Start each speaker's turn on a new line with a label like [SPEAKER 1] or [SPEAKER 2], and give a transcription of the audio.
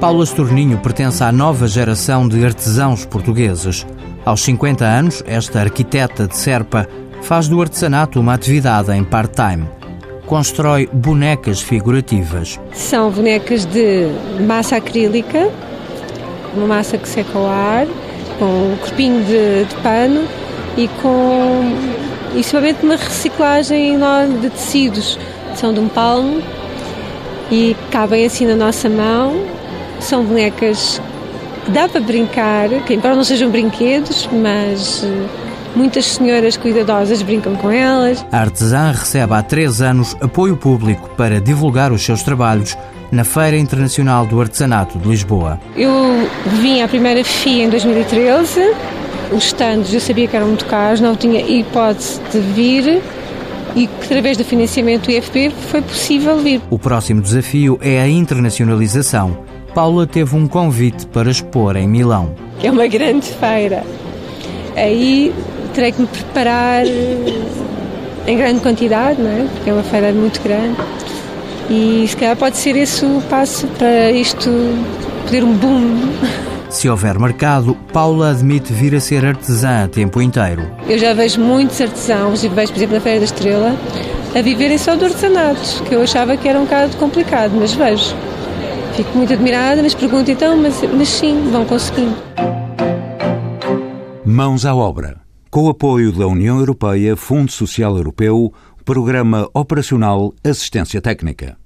[SPEAKER 1] Paula Estorninho pertence à nova geração de artesãos portugueses. Aos 50 anos, esta arquiteta de Serpa faz do artesanato uma atividade em part-time. Constrói bonecas figurativas.
[SPEAKER 2] São bonecas de massa acrílica, uma massa que seca ao ar, com um corpinho de, de pano e com e somente uma reciclagem enorme de tecidos. São de um palmo e cabem assim na nossa mão. São bonecas que dá para brincar, que embora não sejam brinquedos, mas eh, muitas senhoras cuidadosas brincam com elas.
[SPEAKER 1] A artesã recebe há três anos apoio público para divulgar os seus trabalhos na Feira Internacional do Artesanato de Lisboa.
[SPEAKER 2] Eu vim à primeira FIA em 2013. Os stands eu sabia que eram muito caros, não tinha hipótese de vir e que através do financiamento do IFP foi possível vir.
[SPEAKER 1] O próximo desafio é a internacionalização. Paula teve um convite para expor em Milão.
[SPEAKER 2] É uma grande feira. Aí terei que me preparar em grande quantidade, não é? Porque é uma feira muito grande. E se calhar pode ser esse o passo para isto poder um boom.
[SPEAKER 1] Se houver mercado, Paula admite vir a ser artesã a tempo inteiro.
[SPEAKER 2] Eu já vejo muitos artesãos, e vejo, por exemplo, na Feira da Estrela, a viverem só do artesanato, que eu achava que era um bocado complicado, mas vejo. Fico muito admirada, mas pergunto então, mas, mas sim, vão conseguindo.
[SPEAKER 3] Mãos à obra. Com o apoio da União Europeia, Fundo Social Europeu, Programa Operacional Assistência Técnica.